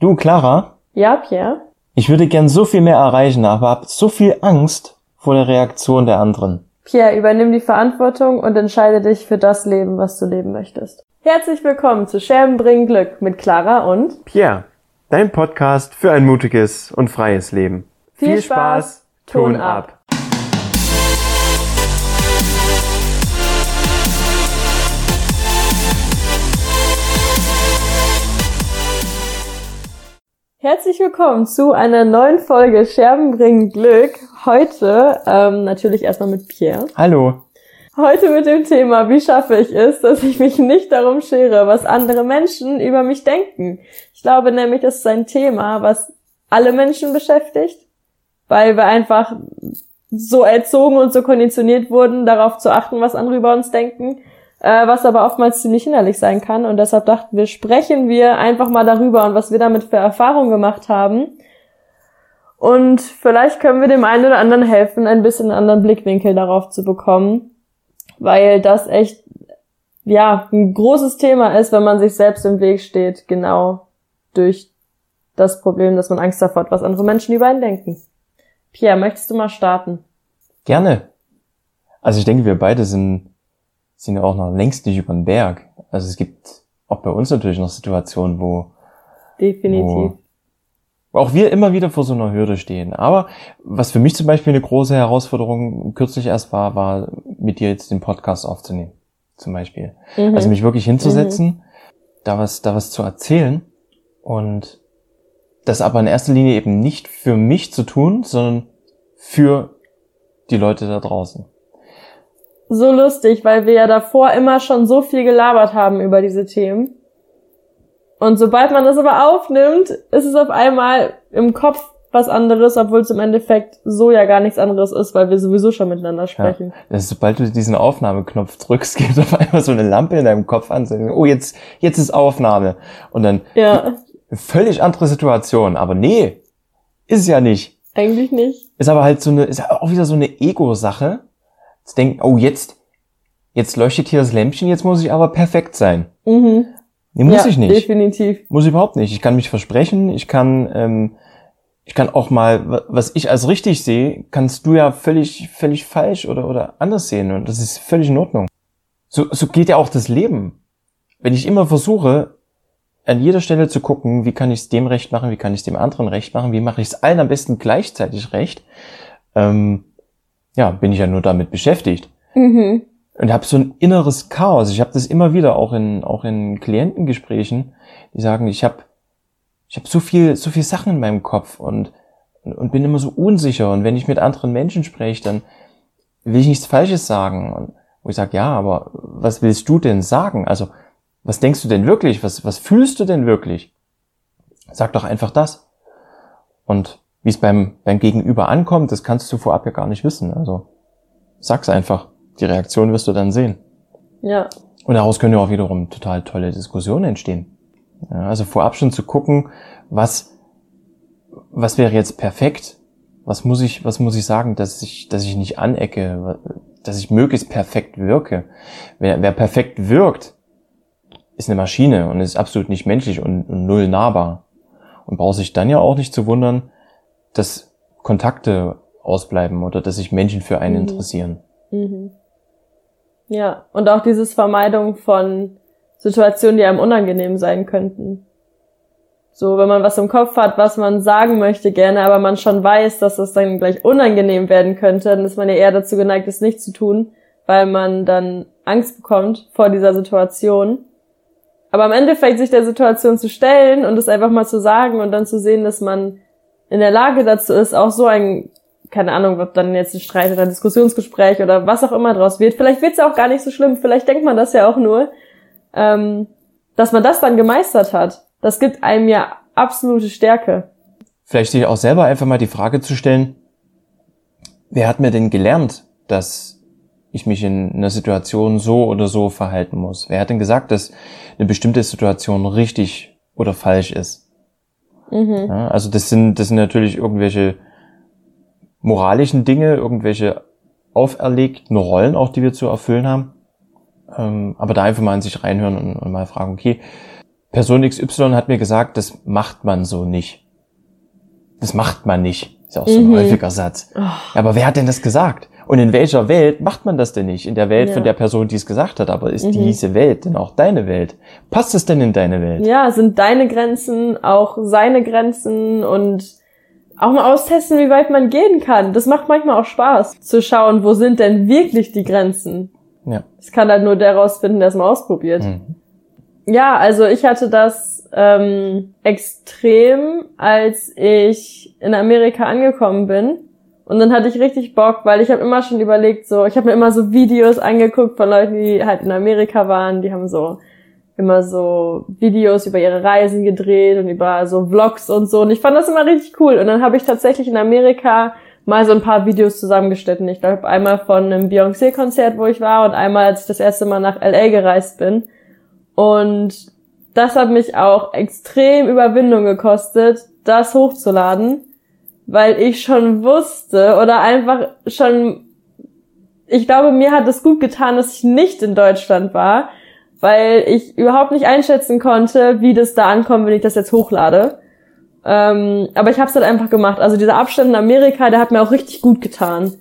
Du, Clara, Ja, Pierre? ich würde gern so viel mehr erreichen, aber hab so viel Angst vor der Reaktion der anderen. Pierre, übernimm die Verantwortung und entscheide dich für das Leben, was du leben möchtest. Herzlich willkommen zu Scherben bringen Glück mit Clara und Pierre, dein Podcast für ein mutiges und freies Leben. Viel Spaß, Ton ab. Herzlich willkommen zu einer neuen Folge Scherben bringen Glück. Heute ähm, natürlich erstmal mit Pierre. Hallo. Heute mit dem Thema, wie schaffe ich es, dass ich mich nicht darum schere, was andere Menschen über mich denken. Ich glaube nämlich, das ist ein Thema, was alle Menschen beschäftigt, weil wir einfach so erzogen und so konditioniert wurden, darauf zu achten, was andere über uns denken, äh, was aber oftmals ziemlich hinderlich sein kann. Und deshalb dachten wir, sprechen wir einfach mal darüber und was wir damit für Erfahrungen gemacht haben. Und vielleicht können wir dem einen oder anderen helfen, ein bisschen einen anderen Blickwinkel darauf zu bekommen, weil das echt, ja, ein großes Thema ist, wenn man sich selbst im Weg steht, genau durch das Problem, dass man Angst davor hat, was andere Menschen über einen denken. Pierre, möchtest du mal starten? Gerne. Also ich denke, wir beide sind, sind ja auch noch längst nicht über den Berg. Also es gibt auch bei uns natürlich noch Situationen, wo, Definitiv. wo auch wir immer wieder vor so einer Hürde stehen. Aber was für mich zum Beispiel eine große Herausforderung kürzlich erst war, war mit dir jetzt den Podcast aufzunehmen. Zum Beispiel. Mhm. Also mich wirklich hinzusetzen, da was, da was zu erzählen und das aber in erster Linie eben nicht für mich zu tun, sondern für die Leute da draußen. So lustig, weil wir ja davor immer schon so viel gelabert haben über diese Themen. Und sobald man das aber aufnimmt, ist es auf einmal im Kopf was anderes, obwohl es im Endeffekt so ja gar nichts anderes ist, weil wir sowieso schon miteinander sprechen. Das ist, sobald du diesen Aufnahmeknopf drückst, geht auf einmal so eine Lampe in deinem Kopf an, oh, jetzt, jetzt ist Aufnahme. Und dann Ja, völlig andere Situation. Aber nee, ist es ja nicht. eigentlich nicht. Ist aber halt so eine, ist auch wieder so eine Ego-Sache. Zu denken, oh, jetzt, jetzt leuchtet hier das Lämpchen, jetzt muss ich aber perfekt sein. Mhm. Nee, muss ja, ich nicht. Definitiv. Muss ich überhaupt nicht. Ich kann mich versprechen, ich kann, ähm, ich kann auch mal, wa- was ich als richtig sehe, kannst du ja völlig, völlig falsch oder, oder anders sehen. Und das ist völlig in Ordnung. So, so geht ja auch das Leben. Wenn ich immer versuche, an jeder Stelle zu gucken, wie kann ich es dem recht machen, wie kann ich es dem anderen recht machen, wie mache ich es allen am besten gleichzeitig recht, ähm, ja, bin ich ja nur damit beschäftigt Mhm. und habe so ein inneres Chaos. Ich habe das immer wieder auch in auch in Klientengesprächen, die sagen, ich habe ich habe so viel so viel Sachen in meinem Kopf und, und bin immer so unsicher und wenn ich mit anderen Menschen spreche, dann will ich nichts Falsches sagen und wo ich sage, ja, aber was willst du denn sagen? Also was denkst du denn wirklich? Was was fühlst du denn wirklich? Sag doch einfach das. Und wie es beim beim Gegenüber ankommt, das kannst du vorab ja gar nicht wissen. Also sag's einfach. Die Reaktion wirst du dann sehen. Ja. Und daraus können ja auch wiederum total tolle Diskussionen entstehen. Ja, also vorab schon zu gucken, was, was wäre jetzt perfekt? Was muss ich, was muss ich sagen, dass ich, dass ich nicht anecke, dass ich möglichst perfekt wirke? Wer, wer perfekt wirkt, ist eine Maschine und ist absolut nicht menschlich und, und null nahbar. Und braucht sich dann ja auch nicht zu wundern, dass Kontakte ausbleiben oder dass sich Menschen für einen Mhm. interessieren. Mhm. Ja, und auch dieses Vermeidung von Situationen, die einem unangenehm sein könnten. So, wenn man was im Kopf hat, was man sagen möchte gerne, aber man schon weiß, dass das dann gleich unangenehm werden könnte, dann ist man ja eher dazu geneigt, es nicht zu tun, weil man dann Angst bekommt vor dieser Situation. Aber im Endeffekt sich der Situation zu stellen und es einfach mal zu sagen und dann zu sehen, dass man in der Lage dazu ist, auch so ein keine Ahnung, ob dann jetzt ein Streit oder ein Diskussionsgespräch oder was auch immer draus wird. Vielleicht wird's ja auch gar nicht so schlimm. Vielleicht denkt man das ja auch nur, ähm, dass man das dann gemeistert hat. Das gibt einem ja absolute Stärke. vielleicht sich auch selber einfach mal die Frage zu stellen, wer hat mir denn gelernt, dass ich mich in einer Situation so oder so verhalten muss? Wer hat denn gesagt, dass eine bestimmte Situation richtig oder falsch ist? Mhm. Ja, also das sind, das sind natürlich irgendwelche moralischen Dinge, irgendwelche auferlegten Rollen auch, die wir zu erfüllen haben. Ähm, aber da einfach mal in sich reinhören und, und mal fragen, okay, Person XY hat mir gesagt, das macht man so nicht. Das macht man nicht. Ist ja auch so ein Mhm. häufiger Satz. Oh. Aber wer hat denn das gesagt? Und in welcher Welt macht man das denn nicht? In der Welt Ja. von der Person, die es gesagt hat. Aber ist Mhm. diese Welt denn auch deine Welt? Passt es denn in deine Welt? Ja, sind deine Grenzen auch seine Grenzen und auch mal austesten, wie weit man gehen kann. Das macht manchmal auch Spaß, zu schauen, wo sind denn wirklich die Grenzen. Ja. Das kann halt nur der rausfinden, der es mal ausprobiert. Mhm. Ja, also ich hatte das ähm, extrem, als ich in Amerika angekommen bin. Und dann hatte ich richtig Bock, weil ich habe immer schon überlegt, so, ich habe mir immer so Videos angeguckt von Leuten, die halt in Amerika waren, die haben so immer so Videos über ihre Reisen gedreht und über so Vlogs und so. Und ich fand das immer richtig cool. Und dann habe ich tatsächlich in Amerika mal so ein paar Videos zusammengeschnitten. Ich glaube, einmal von einem Beyoncé-Konzert, wo ich war, und einmal, als ich das erste Mal nach LA gereist bin. Und das hat mich auch extrem Überwindung gekostet, das hochzuladen, weil ich schon wusste oder einfach schon, ich glaube, mir hat es gut getan, dass ich nicht in Deutschland war, weil ich überhaupt nicht einschätzen konnte, wie das da ankommt, wenn ich das jetzt hochlade. Ähm, aber ich habe es halt einfach gemacht. Also dieser Abstand in Amerika, der hat mir auch richtig gut getan.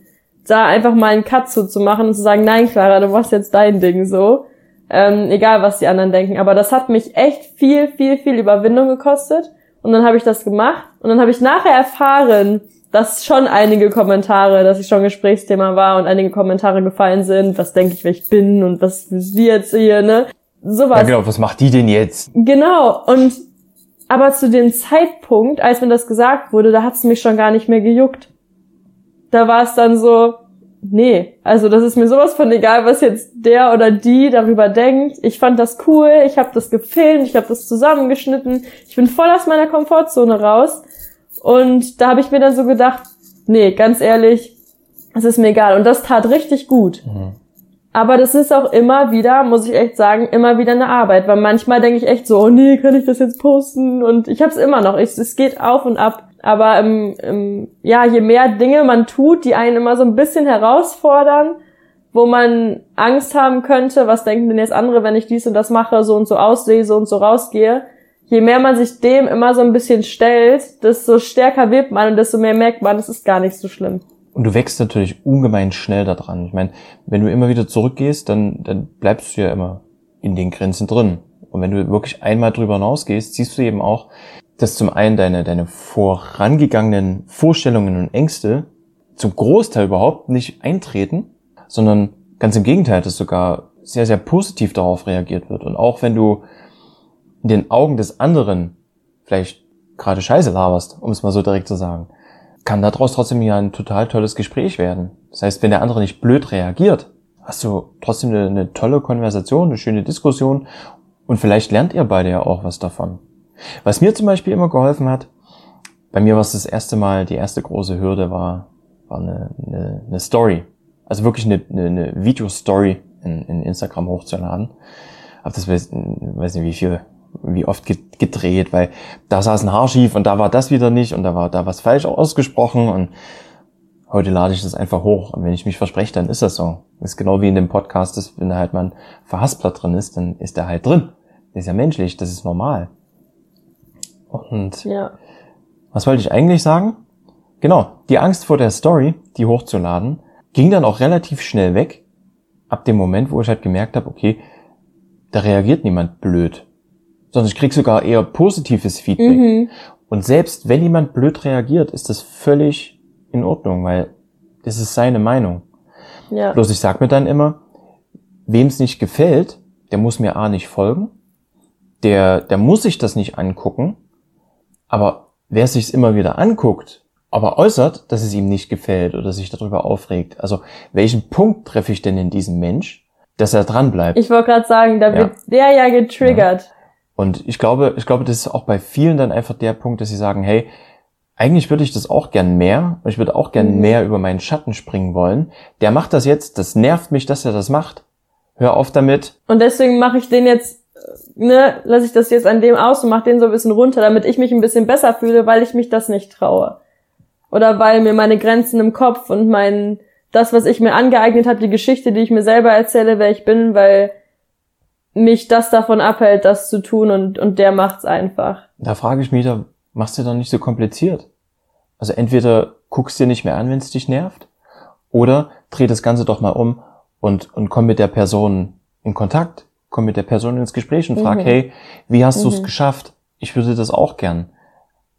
Da einfach mal einen Cut zuzumachen und zu sagen, nein, Clara, du machst jetzt dein Ding so. Ähm, egal, was die anderen denken. Aber das hat mich echt viel, viel, viel Überwindung gekostet. Und dann habe ich das gemacht. Und dann habe ich nachher erfahren, dass schon einige Kommentare, dass ich schon Gesprächsthema war und einige Kommentare gefallen sind. Was denke ich, wer ich bin und was die jetzt hier, ne? Sowas. Ja, genau. Was macht die denn jetzt? Genau, und aber zu dem Zeitpunkt, als mir das gesagt wurde, da hat es mich schon gar nicht mehr gejuckt. Da war es dann so, nee, also das ist mir sowas von egal, was jetzt der oder die darüber denkt. Ich fand das cool, ich habe das gefilmt, ich habe das zusammengeschnitten. Ich bin voll aus meiner Komfortzone raus. Und da habe ich mir dann so gedacht, nee, ganz ehrlich, es ist mir egal. Und das tat richtig gut. Mhm. Aber das ist auch immer wieder, muss ich echt sagen, immer wieder eine Arbeit, weil manchmal denke ich echt so, oh nee, kann ich das jetzt posten? Und ich habe es immer noch. Ich, es geht auf und ab. Aber ähm, ähm, ja, je mehr Dinge man tut, die einen immer so ein bisschen herausfordern, wo man Angst haben könnte, was denken denn jetzt andere, wenn ich dies und das mache, so und so aussehe, so und so rausgehe. Je mehr man sich dem immer so ein bisschen stellt, desto stärker wird man und desto mehr merkt man, es ist gar nicht so schlimm. Und du wächst natürlich ungemein schnell da dran. Ich meine, wenn du immer wieder zurückgehst, dann, dann bleibst du ja immer in den Grenzen drin. Und wenn du wirklich einmal drüber hinausgehst, siehst du eben auch, dass zum einen deine, deine vorangegangenen Vorstellungen und Ängste zum Großteil überhaupt nicht eintreten, sondern ganz im Gegenteil, dass sogar sehr, sehr positiv darauf reagiert wird. Und auch wenn du in den Augen des anderen vielleicht gerade Scheiße laberst, um es mal so direkt zu sagen, kann daraus trotzdem ja ein total tolles Gespräch werden. Das heißt, wenn der andere nicht blöd reagiert, hast du trotzdem eine, eine tolle Konversation, eine schöne Diskussion und vielleicht lernt ihr beide ja auch was davon. Was mir zum Beispiel immer geholfen hat, bei mir war es das erste Mal, die erste große Hürde war, war eine, eine, eine Story. Also wirklich eine, eine, eine Video-Story in, in Instagram hochzuladen. Hab das weiß, weiß nicht wie viel, wie oft gedreht, weil da saß ein Haar schief und da war das wieder nicht und da war da was falsch ausgesprochen und heute lade ich das einfach hoch und wenn ich mich verspreche, dann ist das so. Ist genau wie in dem Podcast, dass wenn da halt mal ein Verhaspler drin ist, dann ist der halt drin. Das ist ja menschlich, das ist normal. Und Ja. was wollte ich eigentlich sagen? Genau, die Angst vor der Story, die hochzuladen, ging dann auch relativ schnell weg. Ab dem Moment, wo ich halt gemerkt habe, okay, da reagiert niemand blöd. Sondern ich krieg sogar eher positives Feedback. Mhm. Und selbst wenn jemand blöd reagiert, ist das völlig in Ordnung, weil das ist seine Meinung. Ja. Bloß ich sag mir dann immer, wem es nicht gefällt, der muss mir A nicht folgen, der, der muss sich das nicht angucken, aber wer es sich immer wieder anguckt, aber äußert, dass es ihm nicht gefällt oder sich darüber aufregt, also welchen Punkt treffe ich denn in diesem Mensch, dass er dran bleibt? Ich wollte gerade sagen, da Ja. wird der ja getriggert. Und ich glaube, ich glaube, das ist auch bei vielen dann einfach der Punkt, dass sie sagen, hey, eigentlich würde ich das auch gern mehr und ich würde auch gern Mhm. mehr über meinen Schatten springen wollen. Der macht das jetzt, das nervt mich, dass er das macht. Hör auf damit. Und deswegen mache ich den jetzt, ne, lasse ich das jetzt an dem aus und mache den so ein bisschen runter, damit ich mich ein bisschen besser fühle, weil ich mich das nicht traue. Oder weil mir meine Grenzen im Kopf und mein, das, was ich mir angeeignet habe, die Geschichte, die ich mir selber erzähle, wer ich bin, weil mich das davon abhält, das zu tun und, und der macht's einfach. Da frage ich mich, da machst du doch nicht so kompliziert. Also entweder guckst dir nicht mehr an, wenn es dich nervt, oder dreh das Ganze doch mal um und, und komm mit der Person in Kontakt, komm mit der Person ins Gespräch und frag, mhm. hey, wie hast mhm. du es geschafft? Ich würde das auch gern.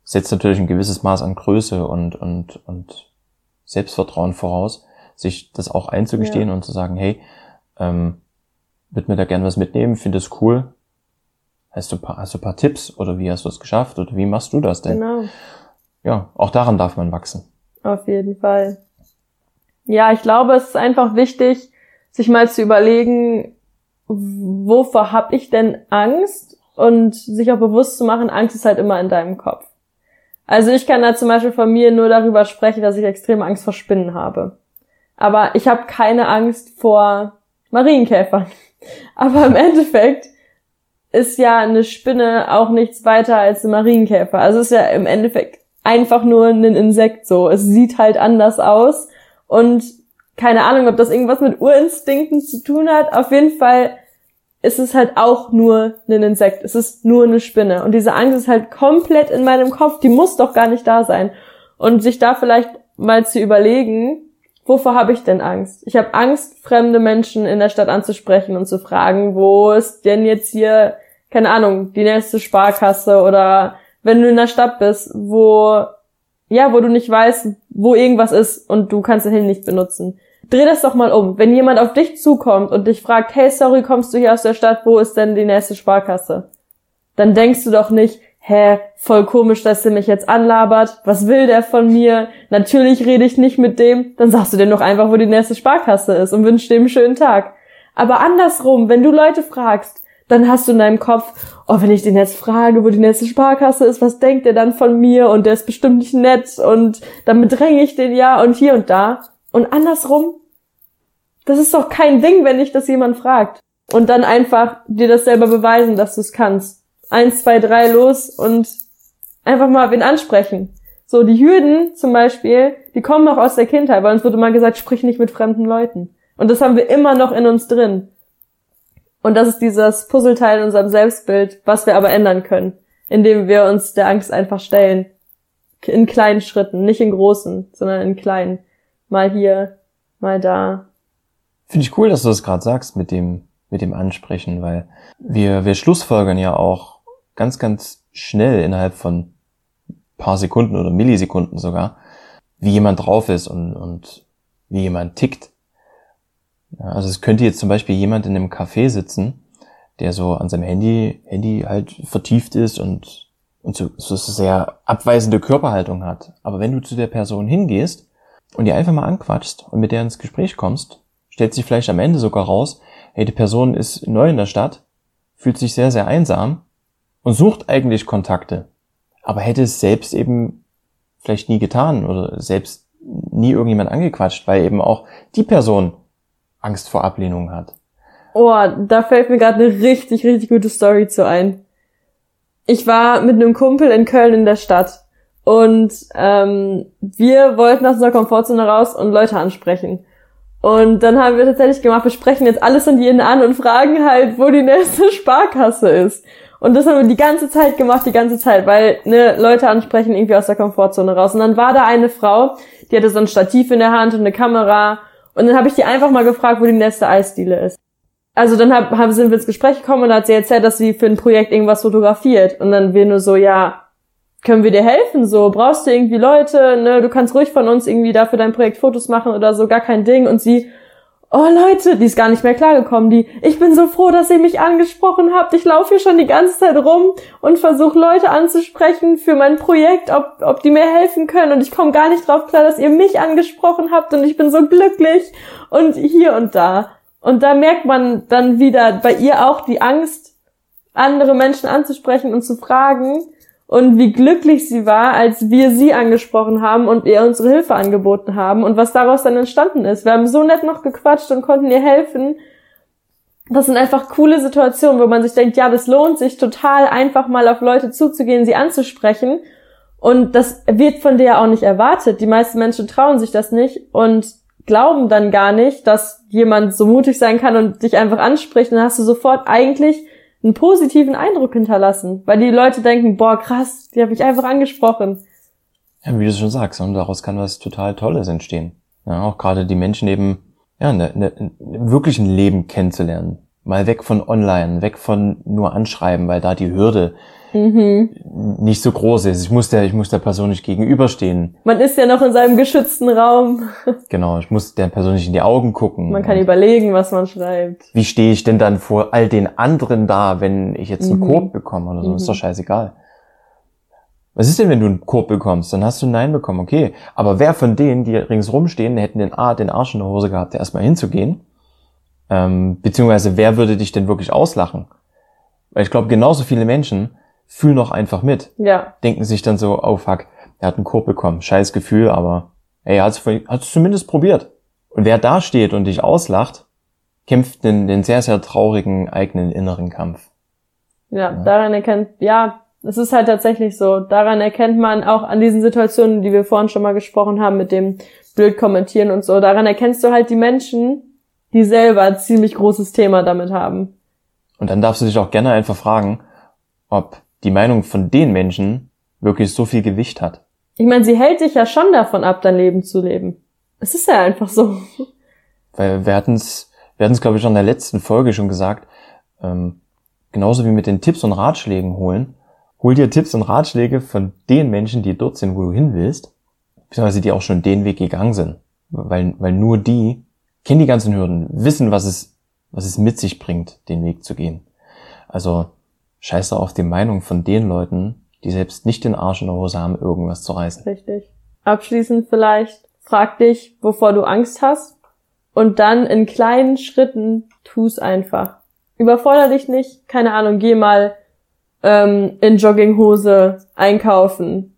Setzt natürlich ein gewisses Maß an Größe und, und, und Selbstvertrauen voraus, sich das auch einzugestehen ja. und zu sagen, hey, ähm, würde mir da gern was mitnehmen, finde es cool. Hast du, paar, hast du paar Tipps oder wie hast du es geschafft oder wie machst du das denn? Genau. Ja, auch daran darf man wachsen. Auf jeden Fall. Ja, ich glaube, es ist einfach wichtig, sich mal zu überlegen, wovor habe ich denn Angst und sich auch bewusst zu machen, Angst ist halt immer in deinem Kopf. Also ich kann da zum Beispiel von mir nur darüber sprechen, dass ich extreme Angst vor Spinnen habe. Aber ich habe keine Angst vor Marienkäfern. Aber im Endeffekt ist ja eine Spinne auch nichts weiter als ein Marienkäfer. Also ist ja im Endeffekt einfach nur ein Insekt so. Es sieht halt anders aus und keine Ahnung, ob das irgendwas mit Urinstinkten zu tun hat. Auf jeden Fall ist es halt auch nur ein Insekt. Es ist nur eine Spinne. Und diese Angst ist halt komplett in meinem Kopf. Die muss doch gar nicht da sein. Und sich da vielleicht mal zu überlegen, wovor habe ich denn Angst? Ich habe Angst, fremde Menschen in der Stadt anzusprechen und zu fragen, wo ist denn jetzt hier, keine Ahnung, die nächste Sparkasse oder wenn du in der Stadt bist, wo, ja, wo du nicht weißt, wo irgendwas ist und du kannst den Handy nicht benutzen. Dreh das doch mal um. Wenn jemand auf dich zukommt und dich fragt, hey, sorry, kommst du hier aus der Stadt, wo ist denn die nächste Sparkasse? Dann denkst du doch nicht, hä, voll komisch, dass der mich jetzt anlabert, was will der von mir? Natürlich rede ich nicht mit dem, dann sagst du dir doch einfach, wo die nächste Sparkasse ist und wünschst dem einen schönen Tag. Aber andersrum, wenn du Leute fragst, dann hast du in deinem Kopf, oh, wenn ich den jetzt frage, wo die nächste Sparkasse ist, was denkt der dann von mir und der ist bestimmt nicht nett und dann bedränge ich den ja und hier und da. Und andersrum, das ist doch kein Ding, wenn dich das jemand fragt. Und dann einfach dir das selber beweisen, dass du es kannst eins, zwei, drei los und einfach mal wen ansprechen. So, die Hürden zum Beispiel, die kommen auch aus der Kindheit, weil uns wurde mal gesagt, sprich nicht mit fremden Leuten. Und das haben wir immer noch in uns drin. Und das ist dieses Puzzleteil in unserem Selbstbild, was wir aber ändern können, indem wir uns der Angst einfach stellen. In kleinen Schritten, nicht in großen, sondern in kleinen. Mal hier, mal da. Finde ich cool, dass du das gerade sagst mit dem, mit dem Ansprechen, weil wir, wir schlussfolgern ja auch ganz, ganz schnell innerhalb von paar Sekunden oder Millisekunden sogar, wie jemand drauf ist und, und wie jemand tickt. Also es könnte jetzt zum Beispiel jemand in einem Café sitzen, der so an seinem Handy, Handy halt vertieft ist und, und so, so sehr abweisende Körperhaltung hat. Aber wenn du zu der Person hingehst und die einfach mal anquatschst und mit der ins Gespräch kommst, stellt sich vielleicht am Ende sogar raus, hey, die Person ist neu in der Stadt, fühlt sich sehr, sehr einsam und sucht eigentlich Kontakte, aber hätte es selbst eben vielleicht nie getan oder selbst nie irgendjemand angequatscht, weil eben auch die Person Angst vor Ablehnung hat. Oh, da fällt mir gerade eine richtig, richtig gute Story zu ein. Ich war mit einem Kumpel in Köln in der Stadt und ähm, wir wollten aus unserer Komfortzone raus und Leute ansprechen. Und dann haben wir tatsächlich gemacht, wir sprechen jetzt alles und jeden an und fragen halt, wo die nächste Sparkasse ist. Und das haben wir die ganze Zeit gemacht, die ganze Zeit, weil ne, Leute ansprechen irgendwie aus der Komfortzone raus. Und dann war da eine Frau, die hatte so ein Stativ in der Hand und eine Kamera. Und dann habe ich die einfach mal gefragt, wo die nächste Eisdiele ist. Also dann hab, hab, sind wir ins Gespräch gekommen und hat sie erzählt, dass sie für ein Projekt irgendwas fotografiert. Und dann wir nur so, ja, können wir dir helfen? So, brauchst du irgendwie Leute, ne? Du kannst ruhig von uns irgendwie da für dein Projekt Fotos machen oder so, gar kein Ding. Und sie, oh Leute, die ist gar nicht mehr klargekommen, die, ich bin so froh, dass ihr mich angesprochen habt. Ich laufe hier schon die ganze Zeit rum und versuche Leute anzusprechen für mein Projekt, ob, ob die mir helfen können und ich komme gar nicht drauf klar, dass ihr mich angesprochen habt und ich bin so glücklich und hier und da. Und da merkt man dann wieder bei ihr auch die Angst, andere Menschen anzusprechen und zu fragen, und wie glücklich sie war, als wir sie angesprochen haben und ihr unsere Hilfe angeboten haben und was daraus dann entstanden ist. Wir haben so nett noch gequatscht und konnten ihr helfen. Das sind einfach coole Situationen, wo man sich denkt, ja, das lohnt sich total einfach mal auf Leute zuzugehen, sie anzusprechen. Und das wird von dir auch nicht erwartet. Die meisten Menschen trauen sich das nicht. Und glauben dann gar nicht, dass jemand so mutig sein kann und dich einfach anspricht, dann hast du sofort eigentlich einen positiven Eindruck hinterlassen, weil die Leute denken, boah, krass, die habe ich einfach angesprochen. Ja, wie du schon sagst, und daraus kann was total Tolles entstehen. Ja, auch gerade die Menschen eben, ja, ne, ne, wirklich ein Leben kennenzulernen. Mal weg von online, weg von nur anschreiben, weil da die Hürde mhm. nicht so groß ist. Ich muss der, ich muss der Person nicht gegenüberstehen. Man ist ja noch in seinem geschützten Raum. genau, ich muss der Person nicht in die Augen gucken. Man kann überlegen, was man schreibt. Wie stehe ich denn dann vor all den anderen da, wenn ich jetzt einen mhm. Korb bekomme oder so? Mhm. Ist doch scheißegal. Was ist denn, wenn du einen Korb bekommst? Dann hast du ein Nein bekommen, okay. Aber wer von denen, die ringsrum stehen, hätten den, A, den Arsch in der Hose gehabt, erstmal hinzugehen? Ähm, beziehungsweise wer würde dich denn wirklich auslachen? Weil ich glaube, genauso viele Menschen fühlen noch einfach mit. Ja. Denken sich dann so, oh fuck, er hat einen Korb bekommen. Scheiß Gefühl, aber ey, er hat es zumindest probiert. Und wer da steht und dich auslacht, kämpft den, den sehr, sehr traurigen eigenen inneren Kampf. Ja, ja. daran erkennt, ja, es ist halt tatsächlich so. Daran erkennt man auch an diesen Situationen, die wir vorhin schon mal gesprochen haben, mit dem blöd kommentieren und so. Daran erkennst du halt die Menschen, die selber ein ziemlich großes Thema damit haben. Und dann darfst du dich auch gerne einfach fragen, ob die Meinung von den Menschen wirklich so viel Gewicht hat. Ich meine, sie hält dich ja schon davon ab, dein Leben zu leben. Es ist ja einfach so. Weil wir hatten es, wir hatten es, glaube ich, schon in der letzten Folge schon gesagt, ähm, genauso wie mit den Tipps und Ratschlägen holen, hol dir Tipps und Ratschläge von den Menschen, die dort sind, wo du hin willst, beziehungsweise die auch schon den Weg gegangen sind. Weil, weil nur die kennen die ganzen Hürden, wissen, was es, was es mit sich bringt, den Weg zu gehen. Also scheiß auf die Meinung von den Leuten, die selbst nicht den Arsch in der Hose haben, irgendwas zu reißen. Richtig. Abschließend vielleicht, frag dich, wovor du Angst hast und dann in kleinen Schritten tu's einfach. Überforder dich nicht, keine Ahnung, geh mal ähm, in Jogginghose einkaufen.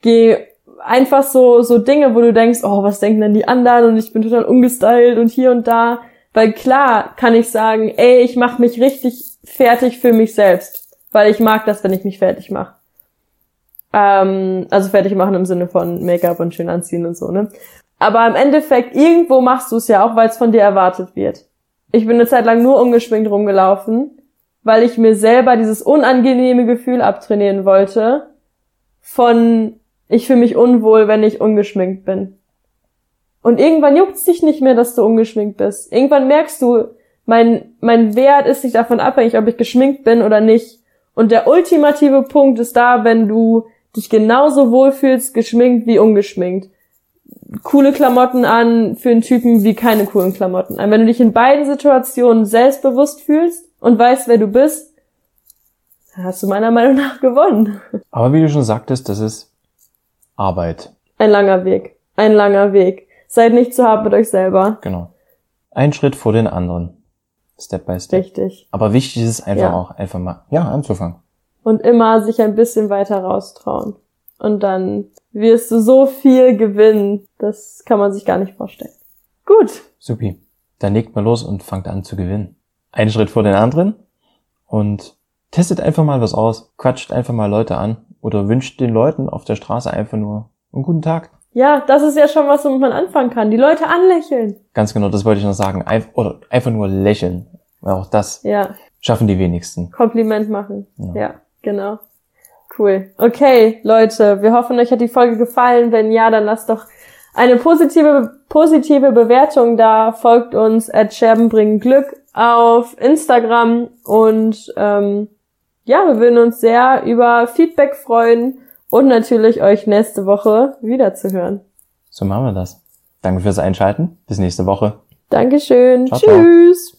Geh einfach so, so Dinge, wo du denkst, oh, was denken denn die anderen und ich bin total ungestylt und hier und da. Weil klar kann ich sagen, ey, ich mache mich richtig fertig für mich selbst, weil ich mag das, wenn ich mich fertig mache. Ähm, also fertig machen im Sinne von Make-up und schön anziehen und so, ne? Aber im Endeffekt, irgendwo machst du es ja auch, weil es von dir erwartet wird. Ich bin eine Zeit lang nur ungeschminkt rumgelaufen, weil ich mir selber dieses unangenehme Gefühl abtrainieren wollte von ich fühle mich unwohl, wenn ich ungeschminkt bin. Und irgendwann juckt's dich nicht mehr, dass du ungeschminkt bist. Irgendwann merkst du, mein, mein Wert ist nicht davon abhängig, ob ich geschminkt bin oder nicht. Und der ultimative Punkt ist da, wenn du dich genauso wohlfühlst, geschminkt wie ungeschminkt. Coole Klamotten an für einen Typen wie keine coolen Klamotten an. Wenn du dich in beiden Situationen selbstbewusst fühlst und weißt, wer du bist, hast du meiner Meinung nach gewonnen. Aber wie du schon sagtest, das ist Arbeit. Ein langer Weg. Ein langer Weg. Seid nicht zu hart mit euch selber. Genau. Ein Schritt vor den anderen. Step by step. Richtig. Aber wichtig ist es einfach ja. auch, einfach mal, ja, anzufangen. Und immer sich ein bisschen weiter raustrauen. Und dann wirst du so viel gewinnen. Das kann man sich gar nicht vorstellen. Gut. Supi. Dann legt mal los und fangt an zu gewinnen. Einen Schritt vor den anderen und testet einfach mal was aus. Quatscht einfach mal Leute an oder wünscht den Leuten auf der Straße einfach nur einen guten Tag. Ja, das ist ja schon was, womit man anfangen kann. Die Leute anlächeln. Ganz genau, das wollte ich noch sagen. Einf oder einfach nur lächeln. Auch das ja. schaffen die wenigsten. Kompliment machen. Ja. ja, genau. Cool. Okay, Leute, wir hoffen, euch hat die Folge gefallen. Wenn ja, dann lasst doch eine positive, positive Bewertung da. Folgt uns at Scherben bringen Glück auf Instagram und ähm, ja, wir würden uns sehr über Feedback freuen und natürlich euch nächste Woche wiederzuhören. So machen wir das. Danke fürs Einschalten. Bis nächste Woche. Dankeschön. Ciao, Tschüss. Ciao.